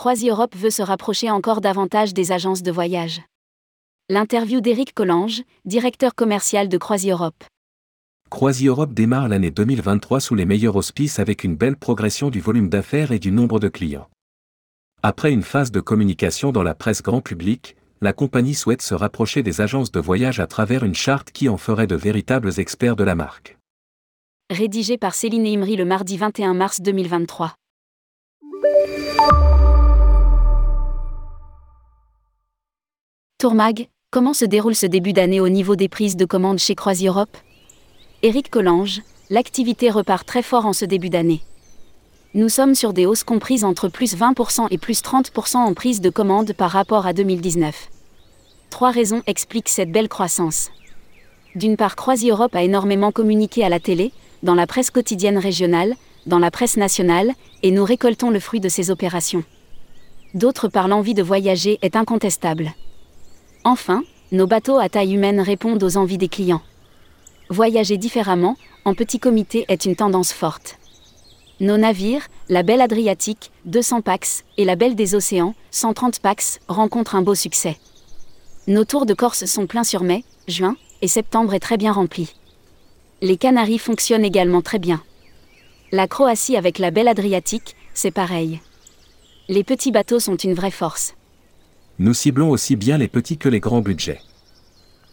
CroisiEurope veut se rapprocher encore davantage des agences de voyage. L'interview d'Éric Collange, directeur commercial de CroisiEurope. CroisiEurope démarre l'année 2023 sous les meilleurs auspices avec une belle progression du volume d'affaires et du nombre de clients. Après une phase de communication dans la presse grand public, la compagnie souhaite se rapprocher des agences de voyage à travers une charte qui en ferait de véritables experts de la marque. Rédigé par Céline Imri le mardi 21 mars 2023. Tourmag, comment se déroule ce début d'année au niveau des prises de commandes chez CroisiEurope Éric Collange, l'activité repart très fort en ce début d'année. Nous sommes sur des hausses comprises entre plus 20% et plus 30% en prise de commandes par rapport à 2019. Trois raisons expliquent cette belle croissance. D'une part, CroisiEurope a énormément communiqué à la télé, dans la presse quotidienne régionale, dans la presse nationale, et nous récoltons le fruit de ces opérations. D'autre part, l'envie de voyager est incontestable. Enfin, nos bateaux à taille humaine répondent aux envies des clients. Voyager différemment, en petit comité, est une tendance forte. Nos navires, la Belle Adriatique, 200 pax, et la Belle des Océans, 130 pax, rencontrent un beau succès. Nos tours de Corse sont pleins sur mai, juin et septembre est très bien remplis. Les Canaries fonctionnent également très bien. La Croatie avec la Belle Adriatique, c'est pareil. Les petits bateaux sont une vraie force. Nous ciblons aussi bien les petits que les grands budgets.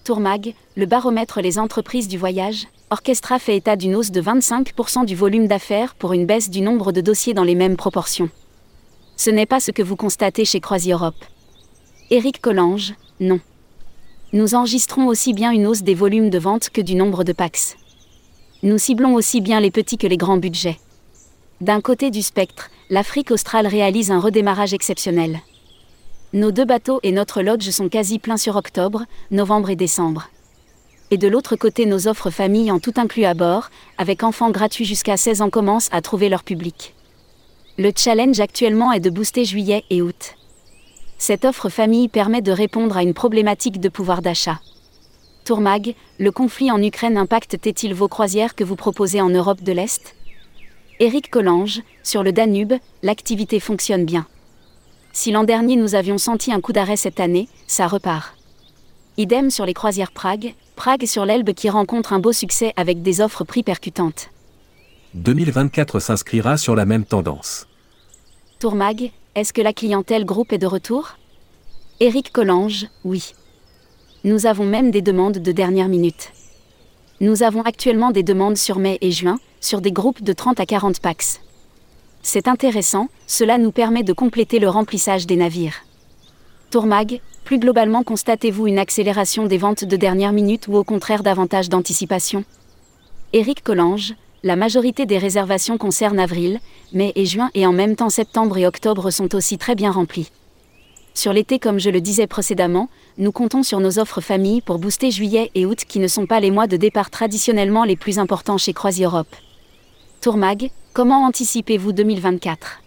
Tourmag, le baromètre Les entreprises du voyage, Orchestra fait état d'une hausse de 25% du volume d'affaires pour une baisse du nombre de dossiers dans les mêmes proportions. Ce n'est pas ce que vous constatez chez CroisiEurope. Éric Collange, non. Nous enregistrons aussi bien une hausse des volumes de vente que du nombre de PAX. Nous ciblons aussi bien les petits que les grands budgets. D'un côté du spectre, l'Afrique australe réalise un redémarrage exceptionnel. Nos deux bateaux et notre lodge sont quasi pleins sur octobre, novembre et décembre. Et de l'autre côté, nos offres famille en tout inclus à bord, avec enfants gratuits jusqu'à 16 ans commencent à trouver leur public. Le challenge actuellement est de booster juillet et août. Cette offre famille permet de répondre à une problématique de pouvoir d'achat. Tourmag, le conflit en Ukraine impacte-t-il vos croisières que vous proposez en Europe de l'Est? Éric Collange, sur le Danube, l'activité fonctionne bien. Si l'an dernier nous avions senti un coup d'arrêt cette année, ça repart. Idem sur les croisières Prague, Prague sur l'Elbe qui rencontre un beau succès avec des offres prix percutantes. 2024 s'inscrira sur la même tendance. Tourmag, est-ce que la clientèle groupe est de retour? Éric Collange, oui. Nous avons même des demandes de dernière minute. Nous avons actuellement des demandes sur mai et juin, sur des groupes de 30 à 40 pax. C'est intéressant, cela nous permet de compléter le remplissage des navires. Tourmag, plus globalement constatez-vous une accélération des ventes de dernière minute ou au contraire davantage d'anticipation? Éric Collange, la majorité des réservations concernent avril, mai et juin et en même temps septembre et octobre sont aussi très bien remplis. Sur l'été comme je le disais précédemment, nous comptons sur nos offres famille pour booster juillet et août qui ne sont pas les mois de départ traditionnellement les plus importants chez CroisiEurope. Tourmag, Comment anticipez-vous 2024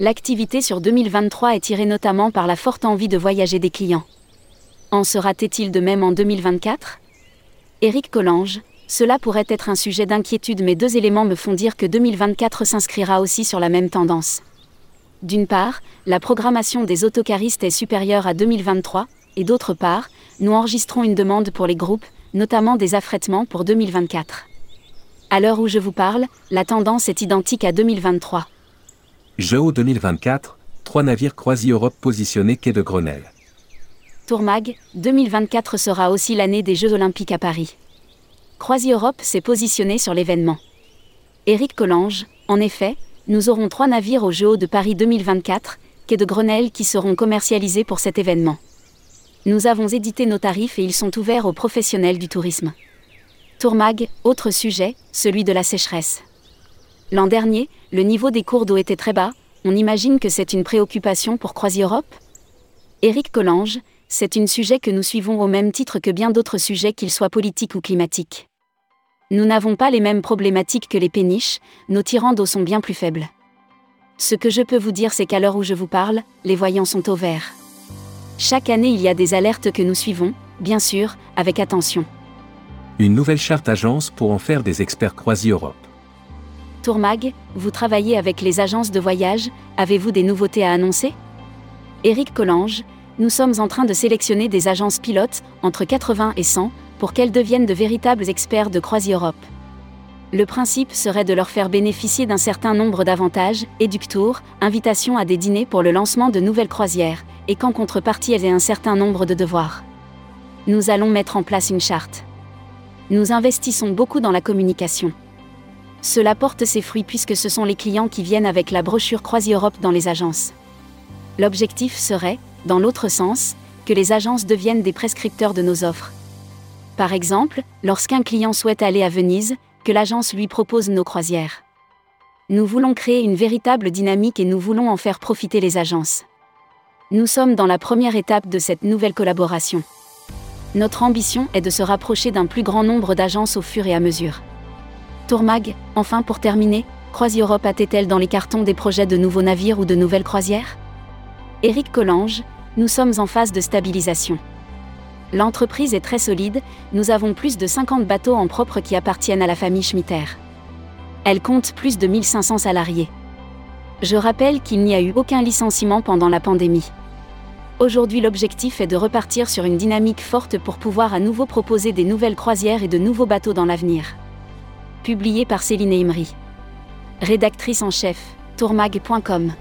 L'activité sur 2023 est tirée notamment par la forte envie de voyager des clients. En sera-t-il de même en 2024 Éric Collange, cela pourrait être un sujet d'inquiétude mais deux éléments me font dire que 2024 s'inscrira aussi sur la même tendance. D'une part, la programmation des autocaristes est supérieure à 2023, et d'autre part, nous enregistrons une demande pour les groupes, notamment des affrètements pour 2024. À l'heure où je vous parle, la tendance est identique à 2023. JO 2024, trois navires CroisiEurope positionnés quai de Grenelle. Tourmag, 2024 sera aussi l'année des Jeux Olympiques à Paris. CroisiEurope s'est positionné sur l'événement. Éric Collange, en effet, nous aurons trois navires au Jeux de Paris 2024, quai de Grenelle qui seront commercialisés pour cet événement. Nous avons édité nos tarifs et ils sont ouverts aux professionnels du tourisme. Tourmag, autre sujet, celui de la sécheresse. L'an dernier, le niveau des cours d'eau était très bas, on imagine que c'est une préoccupation pour CroisiEurope? Éric Collange, c'est un sujet que nous suivons au même titre que bien d'autres sujets qu'ils soient politiques ou climatiques. Nous n'avons pas les mêmes problématiques que les péniches, nos tirants d'eau sont bien plus faibles. Ce que je peux vous dire c'est qu'à l'heure où je vous parle, les voyants sont au vert. Chaque année il y a des alertes que nous suivons, bien sûr, avec attention une nouvelle charte agence pour en faire des experts CroisiEurope. Tourmag, vous travaillez avec les agences de voyage, avez-vous des nouveautés à annoncer? Éric Collange, nous sommes en train de sélectionner des agences pilotes, entre 80 et 100, pour qu'elles deviennent de véritables experts de CroisiEurope. Le principe serait de leur faire bénéficier d'un certain nombre d'avantages, éductours, invitations à des dîners pour le lancement de nouvelles croisières, et qu'en contrepartie elles aient un certain nombre de devoirs. Nous allons mettre en place une charte. Nous investissons beaucoup dans la communication. Cela porte ses fruits puisque ce sont les clients qui viennent avec la brochure CroisiEurope dans les agences. L'objectif serait, dans l'autre sens, que les agences deviennent des prescripteurs de nos offres. Par exemple, lorsqu'un client souhaite aller à Venise, que l'agence lui propose nos croisières. Nous voulons créer une véritable dynamique et nous voulons en faire profiter les agences. Nous sommes dans la première étape de cette nouvelle collaboration. Notre ambition est de se rapprocher d'un plus grand nombre d'agences au fur et à mesure. Tourmag, enfin pour terminer, CroisiEurope a-t-elle dans les cartons des projets de nouveaux navires ou de nouvelles croisières? Éric Collange, nous sommes en phase de stabilisation. L'entreprise est très solide, nous avons plus de 50 bateaux en propre qui appartiennent à la famille Schmitter. Elle compte plus de 1500 salariés. Je rappelle qu'il n'y a eu aucun licenciement pendant la pandémie. Aujourd'hui l'objectif est de repartir sur une dynamique forte pour pouvoir à nouveau proposer des nouvelles croisières et de nouveaux bateaux dans l'avenir. Publié par Céline Imri. Rédactrice en chef, tourmag.com.